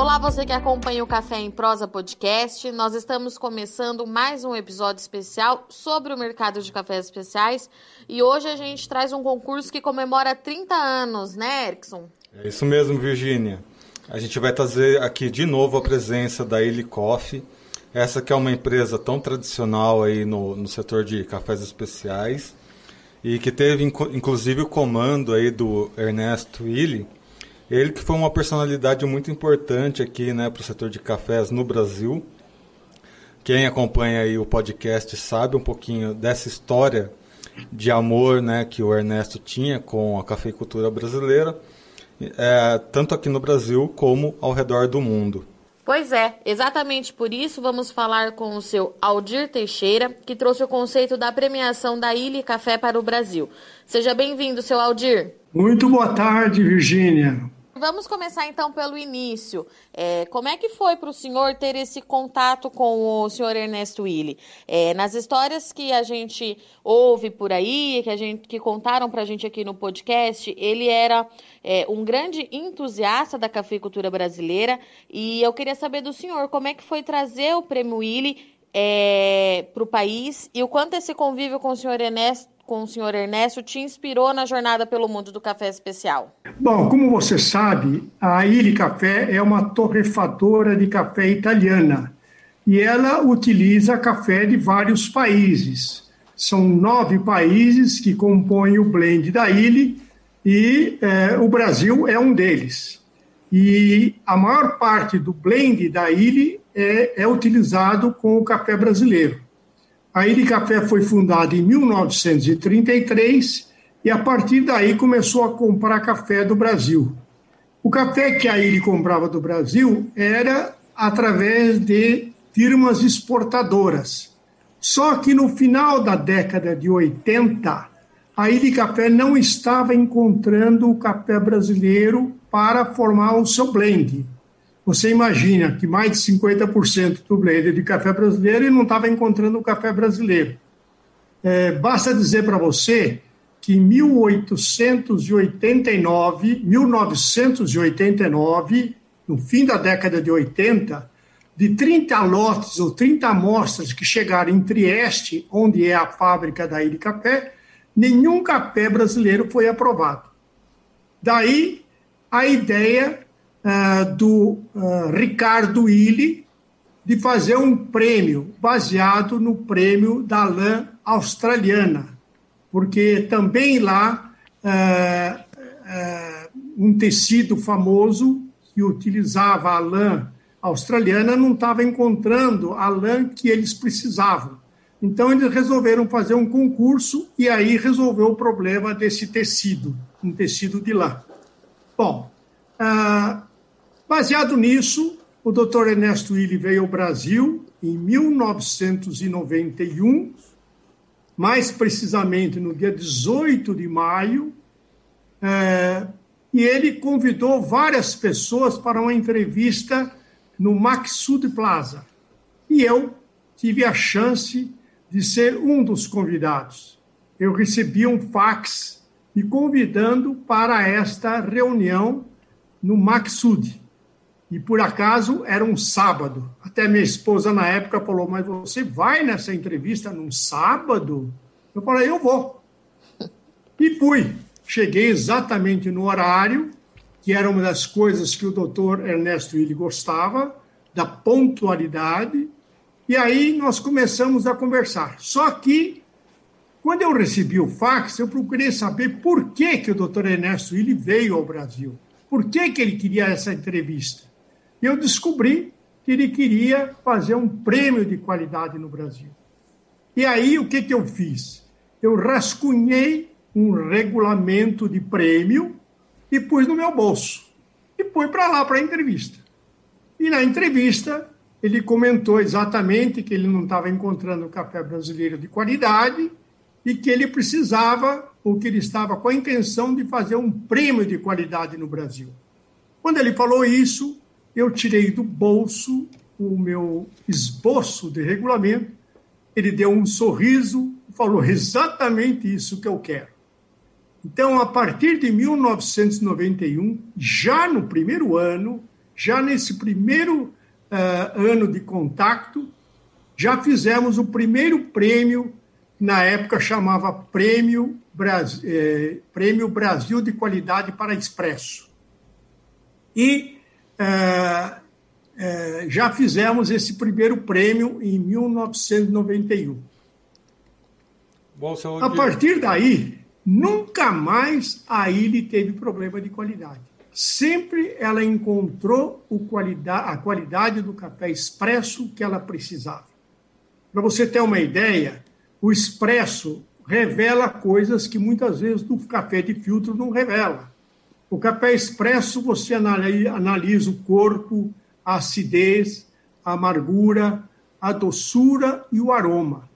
Olá, você que acompanha o Café em Prosa Podcast. Nós estamos começando mais um episódio especial sobre o mercado de cafés especiais e hoje a gente traz um concurso que comemora 30 anos, né, Erickson? É isso mesmo, Virgínia. A gente vai trazer aqui de novo a presença da Illy Coffee, essa que é uma empresa tão tradicional aí no, no setor de cafés especiais e que teve inclusive o comando aí do Ernesto Illy ele que foi uma personalidade muito importante aqui né, para o setor de cafés no Brasil. Quem acompanha aí o podcast sabe um pouquinho dessa história de amor né, que o Ernesto tinha com a cafeicultura brasileira, é, tanto aqui no Brasil como ao redor do mundo. Pois é, exatamente por isso vamos falar com o seu Aldir Teixeira, que trouxe o conceito da premiação da Ilha Café para o Brasil. Seja bem-vindo, seu Aldir. Muito boa tarde, Virgínia. Vamos começar então pelo início. É, como é que foi para o senhor ter esse contato com o senhor Ernesto Willi? É, nas histórias que a gente ouve por aí, que a gente que contaram para a gente aqui no podcast, ele era é, um grande entusiasta da cafeicultura brasileira e eu queria saber do senhor como é que foi trazer o prêmio Willi é, para o país e o quanto esse convívio com o senhor Ernesto com o senhor Ernesto te inspirou na jornada pelo mundo do café especial? Bom, como você sabe, a Ilha Café é uma torrefadora de café italiana e ela utiliza café de vários países. São nove países que compõem o blend da Ilha e é, o Brasil é um deles. E a maior parte do blend da Ilha é, é utilizado com o café brasileiro. A Ilha Café foi fundada em 1933 e a partir daí começou a comprar café do Brasil. O café que a Ilha comprava do Brasil era através de firmas exportadoras. Só que no final da década de 80, a Ilha Café não estava encontrando o café brasileiro para formar o seu blend. Você imagina que mais de 50% do blend de café brasileiro e não estava encontrando o café brasileiro. É, basta dizer para você que em 1889, 1989, no fim da década de 80, de 30 lotes ou 30 amostras que chegaram em Trieste, onde é a fábrica da Ilha Café, nenhum café brasileiro foi aprovado. Daí a ideia uh, do uh, Ricardo Illy de fazer um prêmio baseado no prêmio da lã australiana, porque também lá uh, um tecido famoso que utilizava a lã australiana não estava encontrando a lã que eles precisavam. Então eles resolveram fazer um concurso e aí resolveu o problema desse tecido, um tecido de lã. Bom, Baseado nisso, o Dr. Ernesto Willi veio ao Brasil em 1991, mais precisamente no dia 18 de maio, é, e ele convidou várias pessoas para uma entrevista no Maxud Plaza. E eu tive a chance de ser um dos convidados. Eu recebi um fax me convidando para esta reunião no Maxud. E por acaso era um sábado. Até minha esposa na época falou: Mas você vai nessa entrevista num sábado? Eu falei: Eu vou. E fui. Cheguei exatamente no horário, que era uma das coisas que o doutor Ernesto Willi gostava, da pontualidade. E aí nós começamos a conversar. Só que, quando eu recebi o fax, eu procurei saber por que, que o doutor Ernesto Willi veio ao Brasil. Por que, que ele queria essa entrevista? E eu descobri que ele queria fazer um prêmio de qualidade no Brasil. E aí o que, que eu fiz? Eu rascunhei um regulamento de prêmio e pus no meu bolso. E fui para lá para a entrevista. E na entrevista ele comentou exatamente que ele não estava encontrando café brasileiro de qualidade e que ele precisava, ou que ele estava com a intenção de fazer um prêmio de qualidade no Brasil. Quando ele falou isso, eu tirei do bolso o meu esboço de regulamento, ele deu um sorriso e falou exatamente isso que eu quero. Então, a partir de 1991, já no primeiro ano, já nesse primeiro uh, ano de contato, já fizemos o primeiro prêmio, na época chamava Prêmio Brasil, eh, prêmio Brasil de Qualidade para Expresso. E uh, uh, já fizemos esse primeiro prêmio em 1991. Bom, A partir daí, nunca mais a Ilha teve problema de qualidade. Sempre ela encontrou qualidade, a qualidade do café expresso que ela precisava. Para você ter uma ideia, o expresso revela coisas que muitas vezes o café de filtro não revela. O café expresso, você analisa o corpo, a acidez, a amargura, a doçura e o aroma.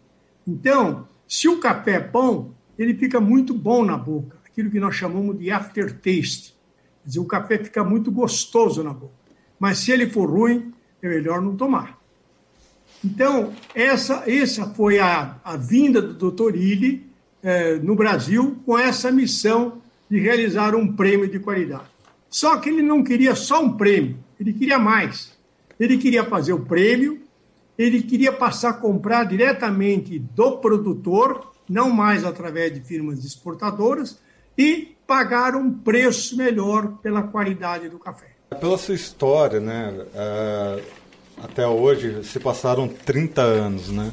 Então, se o café é bom, ele fica muito bom na boca, aquilo que nós chamamos de aftertaste. Quer dizer, o café fica muito gostoso na boca. Mas se ele for ruim, é melhor não tomar. Então, essa, essa foi a, a vinda do Dr. Illy eh, no Brasil com essa missão de realizar um prêmio de qualidade. Só que ele não queria só um prêmio, ele queria mais. Ele queria fazer o prêmio ele queria passar a comprar diretamente do produtor, não mais através de firmas exportadoras, e pagar um preço melhor pela qualidade do café. Pela sua história, né? É, até hoje se passaram 30 anos, né?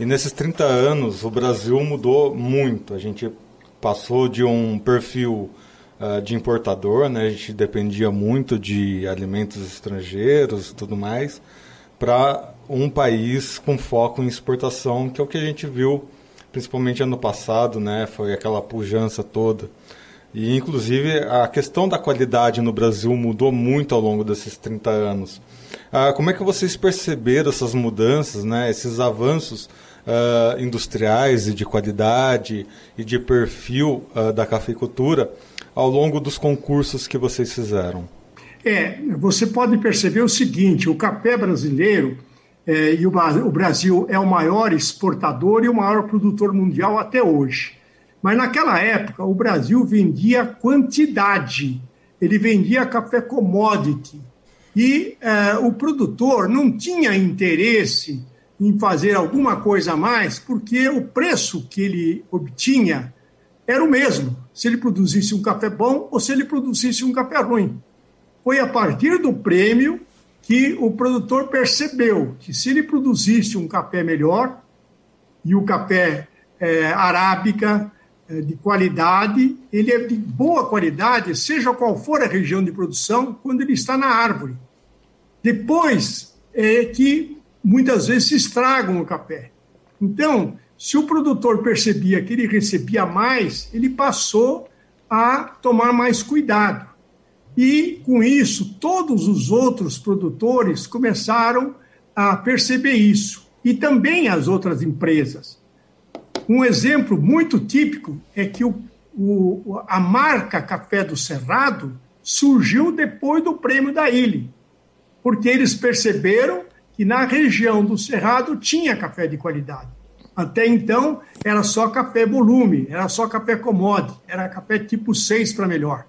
E nesses 30 anos o Brasil mudou muito. A gente passou de um perfil uh, de importador, né? A gente dependia muito de alimentos estrangeiros e tudo mais, para um país com foco em exportação, que é o que a gente viu principalmente ano passado, né? Foi aquela pujança toda. E, inclusive, a questão da qualidade no Brasil mudou muito ao longo desses 30 anos. Ah, como é que vocês perceberam essas mudanças, né? esses avanços ah, industriais e de qualidade e de perfil ah, da cafeicultura ao longo dos concursos que vocês fizeram? É, você pode perceber o seguinte: o café brasileiro é, e o, o Brasil é o maior exportador e o maior produtor mundial até hoje. Mas naquela época, o Brasil vendia quantidade, ele vendia café commodity. E é, o produtor não tinha interesse em fazer alguma coisa a mais, porque o preço que ele obtinha era o mesmo, se ele produzisse um café bom ou se ele produzisse um café ruim. Foi a partir do prêmio que o produtor percebeu que se ele produzisse um café melhor, e o café é, arábica é, de qualidade, ele é de boa qualidade, seja qual for a região de produção, quando ele está na árvore. Depois é que muitas vezes se estragam o café. Então, se o produtor percebia que ele recebia mais, ele passou a tomar mais cuidado. E, com isso, todos os outros produtores começaram a perceber isso, e também as outras empresas. Um exemplo muito típico é que o, o, a marca Café do Cerrado surgiu depois do prêmio da Ilha, porque eles perceberam que na região do Cerrado tinha café de qualidade. Até então, era só café volume, era só café commodity, era café tipo 6 para melhor.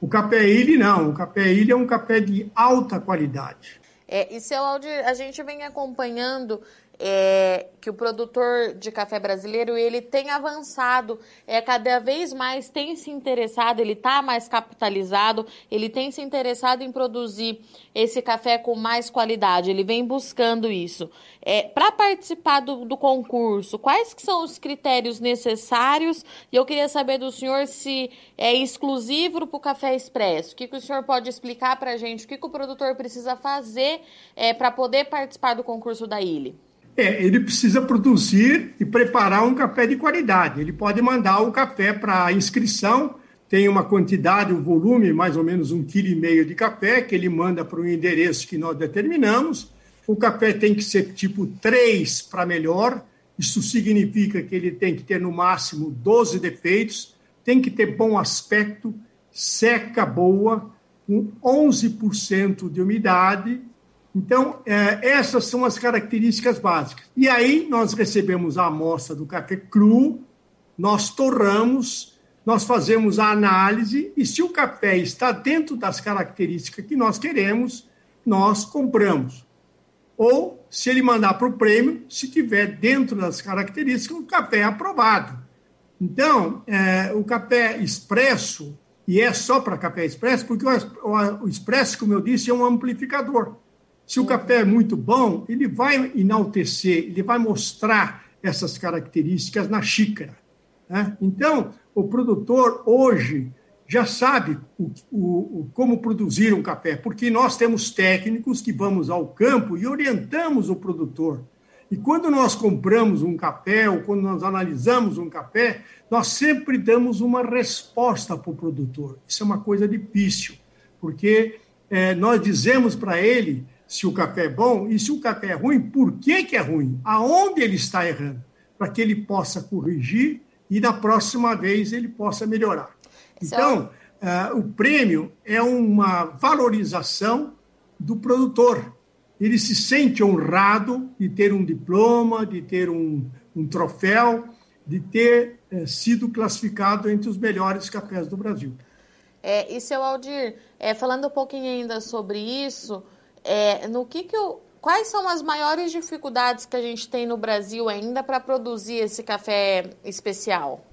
O café ilha não, o café ilha é um café de alta qualidade. É, e seu Aldir, a gente vem acompanhando é, que o produtor de café brasileiro ele tem avançado, é cada vez mais tem se interessado, ele está mais capitalizado, ele tem se interessado em produzir esse café com mais qualidade, ele vem buscando isso. É, Para participar do, do concurso, quais que são os critérios necessários? E eu queria saber do senhor se é exclusivo para o café expresso. O que, que o senhor pode explicar para a gente? O que, que o produtor precisa fazer é, para poder participar do concurso da ilha? É, ele precisa produzir e preparar um café de qualidade. Ele pode mandar o café para inscrição, tem uma quantidade, um volume, mais ou menos um quilo e meio de café, que ele manda para o endereço que nós determinamos. O café tem que ser tipo 3 para melhor, isso significa que ele tem que ter no máximo 12 defeitos, tem que ter bom aspecto, seca boa, com 11% de umidade então, é, essas são as características básicas. E aí, nós recebemos a amostra do café cru, nós torramos, nós fazemos a análise, e se o café está dentro das características que nós queremos, nós compramos. Ou, se ele mandar para o prêmio, se tiver dentro das características, o café é aprovado. Então, é, o café expresso, e é só para café expresso, porque o, o, o expresso, como eu disse, é um amplificador. Se o café é muito bom, ele vai enaltecer, ele vai mostrar essas características na xícara. Né? Então, o produtor hoje já sabe o, o, como produzir um café, porque nós temos técnicos que vamos ao campo e orientamos o produtor. E quando nós compramos um café ou quando nós analisamos um café, nós sempre damos uma resposta para o produtor. Isso é uma coisa difícil, porque é, nós dizemos para ele se o café é bom e se o café é ruim, por que, que é ruim, aonde ele está errando, para que ele possa corrigir e na próxima vez ele possa melhorar. Então, uh, o prêmio é uma valorização do produtor. Ele se sente honrado de ter um diploma, de ter um, um troféu, de ter uh, sido classificado entre os melhores cafés do Brasil. É, e seu Aldir, é, falando um pouquinho ainda sobre isso, é, no que que eu, quais são as maiores dificuldades que a gente tem no Brasil ainda para produzir esse café especial?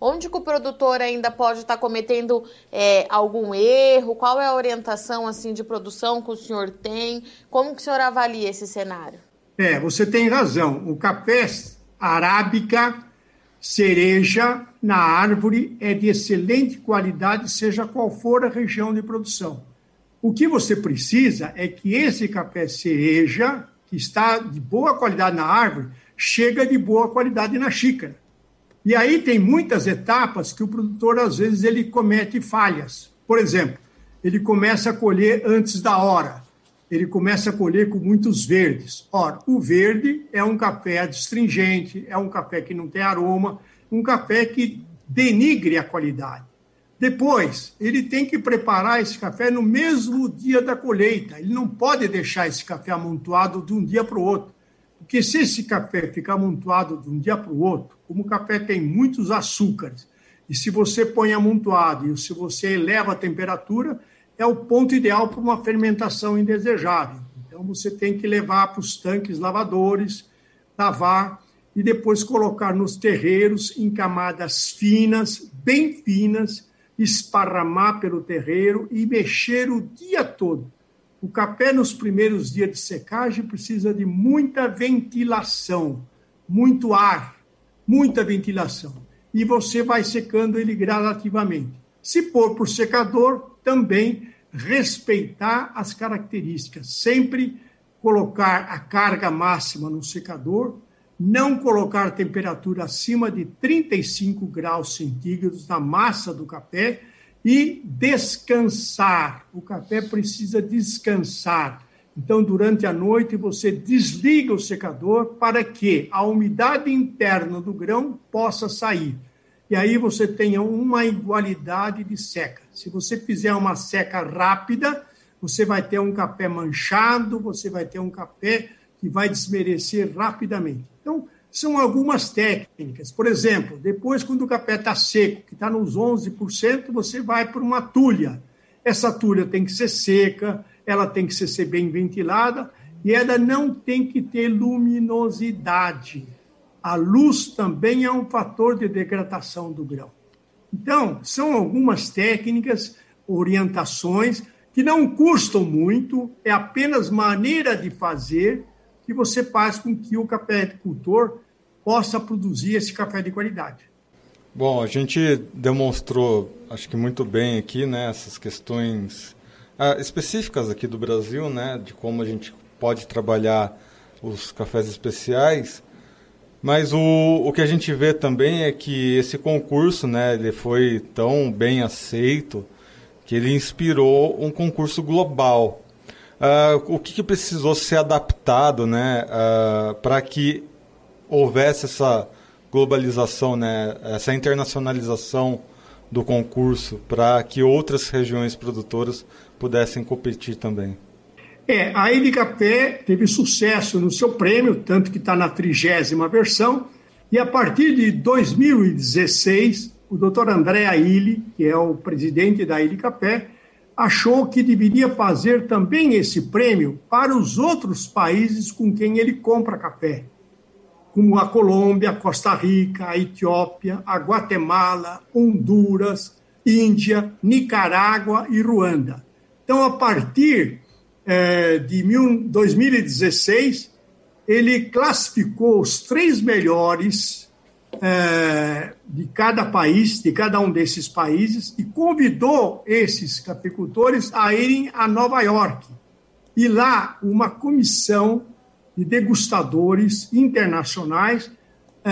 Onde que o produtor ainda pode estar tá cometendo é, algum erro? Qual é a orientação assim de produção que o senhor tem? Como que o senhor avalia esse cenário? É, você tem razão. O café arábica, cereja na árvore é de excelente qualidade, seja qual for a região de produção. O que você precisa é que esse café cereja, que está de boa qualidade na árvore, chega de boa qualidade na xícara. E aí tem muitas etapas que o produtor, às vezes, ele comete falhas. Por exemplo, ele começa a colher antes da hora. Ele começa a colher com muitos verdes. Ora, o verde é um café adstringente, é um café que não tem aroma, um café que denigre a qualidade. Depois, ele tem que preparar esse café no mesmo dia da colheita. Ele não pode deixar esse café amontoado de um dia para o outro. Porque se esse café ficar amontoado de um dia para o outro, como o café tem muitos açúcares, e se você põe amontoado e se você eleva a temperatura, é o ponto ideal para uma fermentação indesejável. Então você tem que levar para os tanques lavadores, lavar e depois colocar nos terreiros em camadas finas, bem finas, esparramar pelo terreiro e mexer o dia todo o café, nos primeiros dias de secagem, precisa de muita ventilação, muito ar, muita ventilação. E você vai secando ele gradativamente. Se pôr por secador, também respeitar as características. Sempre colocar a carga máxima no secador, não colocar temperatura acima de 35 graus centígrados na massa do café e descansar. O café precisa descansar. Então, durante a noite, você desliga o secador para que a umidade interna do grão possa sair. E aí você tenha uma igualdade de seca. Se você fizer uma seca rápida, você vai ter um café manchado, você vai ter um café que vai desmerecer rapidamente. Então, são algumas técnicas. Por exemplo, depois, quando o café está seco, que está nos 11%, você vai para uma tulha. Essa tulha tem que ser seca, ela tem que ser bem ventilada e ela não tem que ter luminosidade. A luz também é um fator de degradação do grão. Então, são algumas técnicas, orientações que não custam muito, é apenas maneira de fazer que você faz com que o cafeicultor possa produzir esse café de qualidade. Bom, a gente demonstrou, acho que muito bem aqui, né, essas questões ah, específicas aqui do Brasil, né, de como a gente pode trabalhar os cafés especiais. Mas o, o que a gente vê também é que esse concurso, né, ele foi tão bem aceito que ele inspirou um concurso global Uh, o que, que, precisou ser adaptado né, uh, para que houvesse essa globalização, né, essa internacionalização do concurso, para que outras regiões produtoras pudessem competir também? É, a Ilha Café teve sucesso no seu prêmio, tanto que está na trigésima versão, e a partir de 2016, o doutor André Aile, que é o presidente da Ilha Café, achou que deveria fazer também esse prêmio para os outros países com quem ele compra café, como a Colômbia, Costa Rica, a Etiópia, a Guatemala, Honduras, Índia, Nicarágua e Ruanda. Então, a partir é, de 2016, ele classificou os três melhores é, de cada país, de cada um desses países, e convidou esses cafeicultores a irem a Nova York. E lá, uma comissão de degustadores internacionais é,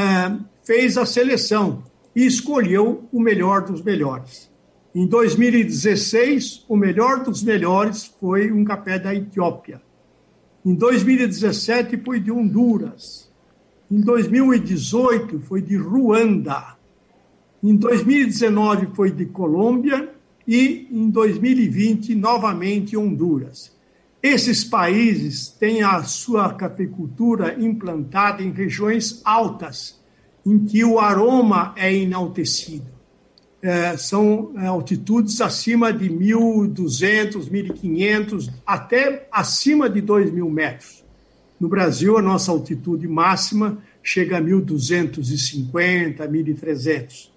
fez a seleção e escolheu o melhor dos melhores. Em 2016, o melhor dos melhores foi um café da Etiópia. Em 2017, foi de Honduras. Em 2018, foi de Ruanda. Em 2019, foi de Colômbia. E em 2020, novamente, Honduras. Esses países têm a sua cafeicultura implantada em regiões altas, em que o aroma é enaltecido é, são é, altitudes acima de 1.200, 1.500, até acima de 2.000 metros. No Brasil, a nossa altitude máxima chega a 1.250, 1.300.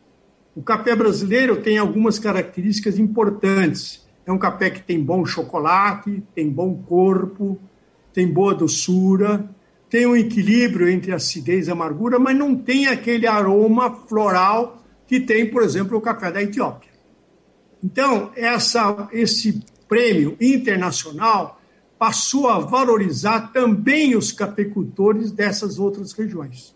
O café brasileiro tem algumas características importantes. É um café que tem bom chocolate, tem bom corpo, tem boa doçura, tem um equilíbrio entre acidez e amargura, mas não tem aquele aroma floral que tem, por exemplo, o café da Etiópia. Então, essa, esse prêmio internacional passou a valorizar também os cafeicultores dessas outras regiões.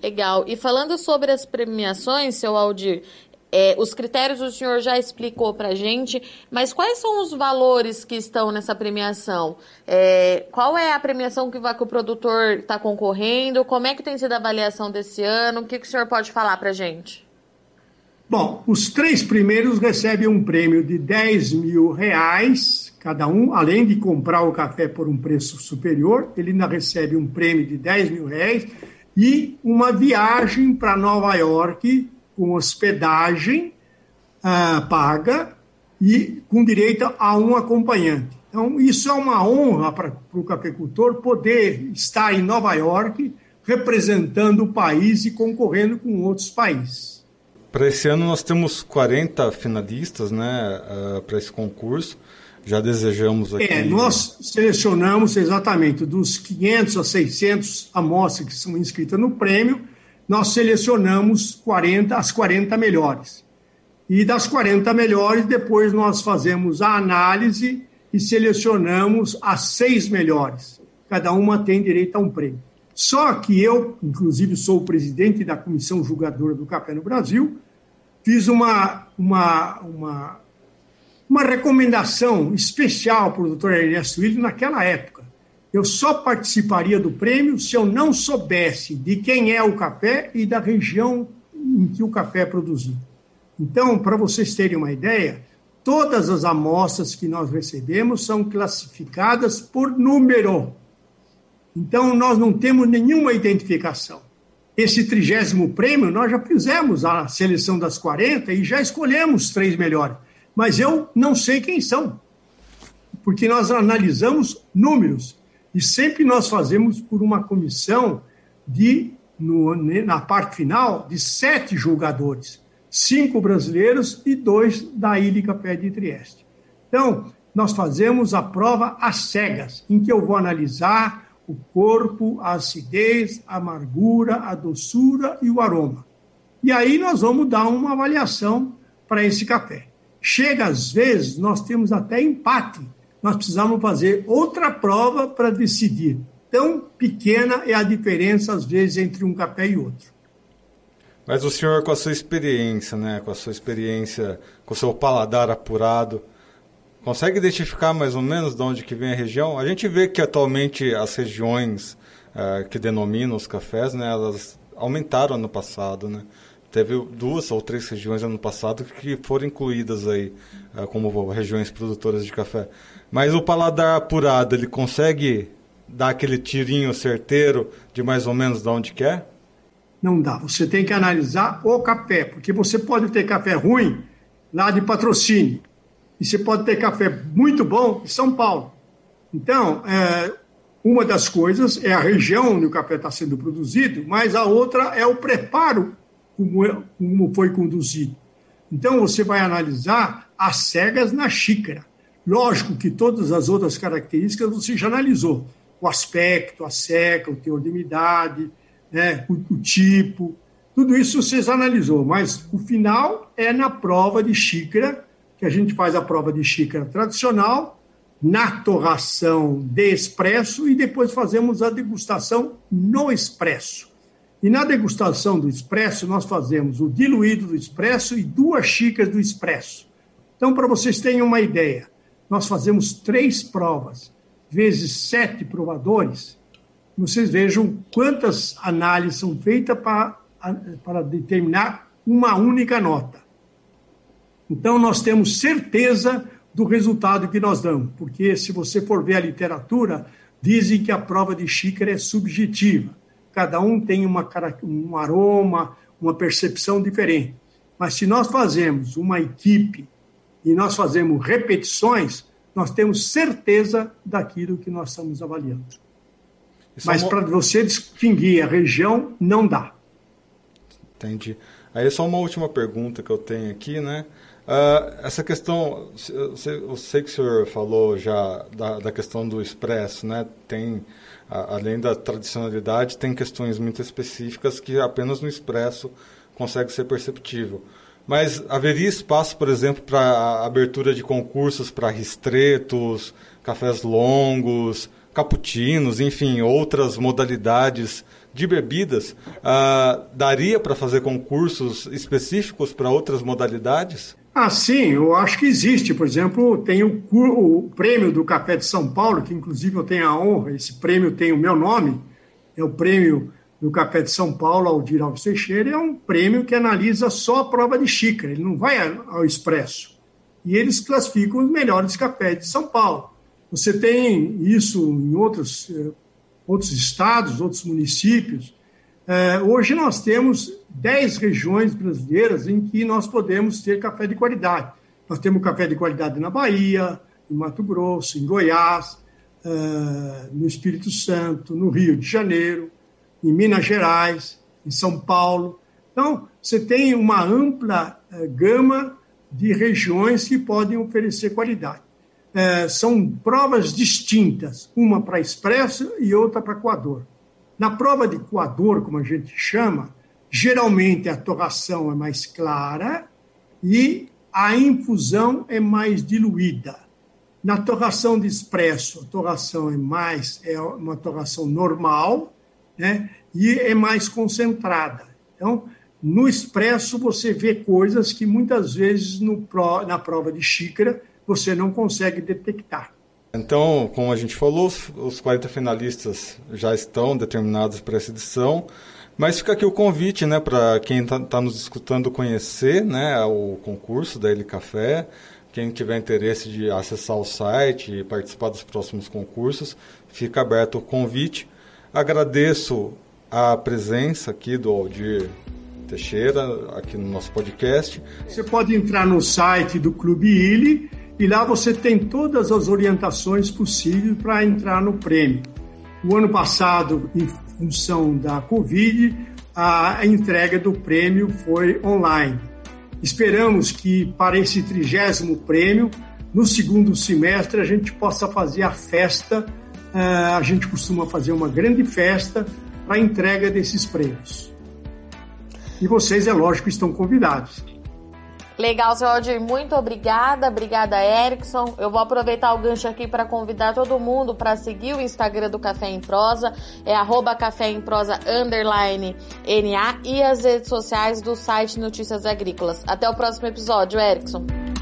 Legal. E falando sobre as premiações, seu Aldir, é, os critérios o senhor já explicou para a gente, mas quais são os valores que estão nessa premiação? É, qual é a premiação que, vai, que o produtor está concorrendo? Como é que tem sido a avaliação desse ano? O que, que o senhor pode falar para a gente? Bom, os três primeiros recebem um prêmio de 10 mil reais cada um, além de comprar o café por um preço superior, ele ainda recebe um prêmio de 10 mil reais e uma viagem para Nova York com hospedagem uh, paga e com direito a um acompanhante. Então, isso é uma honra para o cafeicultor poder estar em Nova York representando o país e concorrendo com outros países. Para esse ano nós temos 40 finalistas né, uh, para esse concurso. Já desejamos aqui. É, nós selecionamos exatamente dos 500 a 600 amostras que são inscritas no prêmio, nós selecionamos 40, as 40 melhores. E das 40 melhores, depois nós fazemos a análise e selecionamos as seis melhores. Cada uma tem direito a um prêmio. Só que eu, inclusive, sou o presidente da Comissão Julgadora do Café no Brasil, fiz uma, uma, uma, uma recomendação especial para o doutor Ernesto Willi naquela época. Eu só participaria do prêmio se eu não soubesse de quem é o café e da região em que o café é produzido. Então, para vocês terem uma ideia, todas as amostras que nós recebemos são classificadas por número. Então, nós não temos nenhuma identificação esse trigésimo prêmio, nós já fizemos a seleção das 40 e já escolhemos três melhores. Mas eu não sei quem são, porque nós analisamos números e sempre nós fazemos por uma comissão de, no, na parte final, de sete julgadores, cinco brasileiros e dois da Ilha Café de Trieste. Então, nós fazemos a prova às cegas, em que eu vou analisar o corpo, a acidez, a amargura, a doçura e o aroma. E aí nós vamos dar uma avaliação para esse café. Chega às vezes, nós temos até empate. Nós precisamos fazer outra prova para decidir. Tão pequena é a diferença, às vezes, entre um café e outro. Mas o senhor, com a sua experiência, né, com a sua experiência, com o seu paladar apurado, Consegue identificar mais ou menos de onde que vem a região? A gente vê que atualmente as regiões uh, que denominam os cafés, né, elas aumentaram ano passado, né? Teve duas ou três regiões ano passado que foram incluídas aí uh, como regiões produtoras de café. Mas o paladar apurado, ele consegue dar aquele tirinho certeiro de mais ou menos de onde? É? Não dá. Você tem que analisar o café, porque você pode ter café ruim lá de patrocínio e você pode ter café muito bom em São Paulo. Então, é, uma das coisas é a região onde o café está sendo produzido, mas a outra é o preparo como, é, como foi conduzido. Então, você vai analisar as cegas na xícara. Lógico que todas as outras características você já analisou. O aspecto, a seca, o teor de umidade, né, o, o tipo, tudo isso você analisou, mas o final é na prova de xícara, que a gente faz a prova de xícara tradicional, na torração de expresso e depois fazemos a degustação no expresso. E na degustação do expresso, nós fazemos o diluído do expresso e duas xícaras do expresso. Então, para vocês terem uma ideia, nós fazemos três provas, vezes sete provadores. Vocês vejam quantas análises são feitas para, para determinar uma única nota. Então, nós temos certeza do resultado que nós damos, porque se você for ver a literatura, dizem que a prova de xícara é subjetiva. Cada um tem uma, um aroma, uma percepção diferente. Mas se nós fazemos uma equipe e nós fazemos repetições, nós temos certeza daquilo que nós estamos avaliando. Isso Mas é uma... para você distinguir a região, não dá. Entendi. Aí só uma última pergunta que eu tenho aqui, né? Uh, essa questão, eu sei, eu sei, que o senhor falou já da, da questão do expresso, né? Tem, a, além da tradicionalidade, tem questões muito específicas que apenas no expresso consegue ser perceptível. Mas haveria espaço, por exemplo, para abertura de concursos para ristretos, cafés longos, cappuccinos, enfim, outras modalidades de bebidas? Uh, daria para fazer concursos específicos para outras modalidades? Ah, sim, eu acho que existe. Por exemplo, tem o, o, prêmio do Café de São Paulo, que inclusive eu tenho a honra, esse prêmio tem o meu nome, é o prêmio do Café de São Paulo, Aldir Alves Teixeira, é um prêmio que analisa só a prova de xícara, ele não vai ao expresso. E eles classificam os melhores cafés de São Paulo. Você tem isso em outros, eh, outros estados, outros municípios. É, hoje nós temos 10 regiões brasileiras em que nós podemos ter café de qualidade. Nós temos café de qualidade na Bahia, em Mato Grosso, em Goiás, é, no Espírito Santo, no Rio de Janeiro, em Minas Gerais, em São Paulo. Então, você tem uma ampla é, gama de regiões que podem oferecer qualidade. É, são provas distintas, uma para expresso e outra para coador. Na prova de coador, como a gente chama, geralmente a torração é mais clara e a infusão é mais diluída. Na torração de expresso, a torração é mais é uma torração normal, né? E é mais concentrada. Então, no expresso você vê coisas que muitas vezes no, na prova de xícara você não consegue detectar. Então, como a gente falou, os 40 finalistas já estão determinados para essa edição, mas fica aqui o convite né, para quem está tá nos escutando conhecer né, o concurso da Ele Café, quem tiver interesse de acessar o site e participar dos próximos concursos, fica aberto o convite. Agradeço a presença aqui do Aldir Teixeira, aqui no nosso podcast. Você pode entrar no site do Clube Illy e lá você tem todas as orientações possíveis para entrar no prêmio. O ano passado, função da Covid, a entrega do prêmio foi online. Esperamos que para esse trigésimo prêmio, no segundo semestre, a gente possa fazer a festa. Eh, a gente costuma fazer uma grande festa para a entrega desses prêmios. E vocês, é lógico, estão convidados. Legal, seu Aldir, muito obrigada. Obrigada, Erickson. Eu vou aproveitar o gancho aqui para convidar todo mundo para seguir o Instagram do Café em Prosa, é arroba Café em Prosa underline NA e as redes sociais do site Notícias Agrícolas. Até o próximo episódio, Erickson.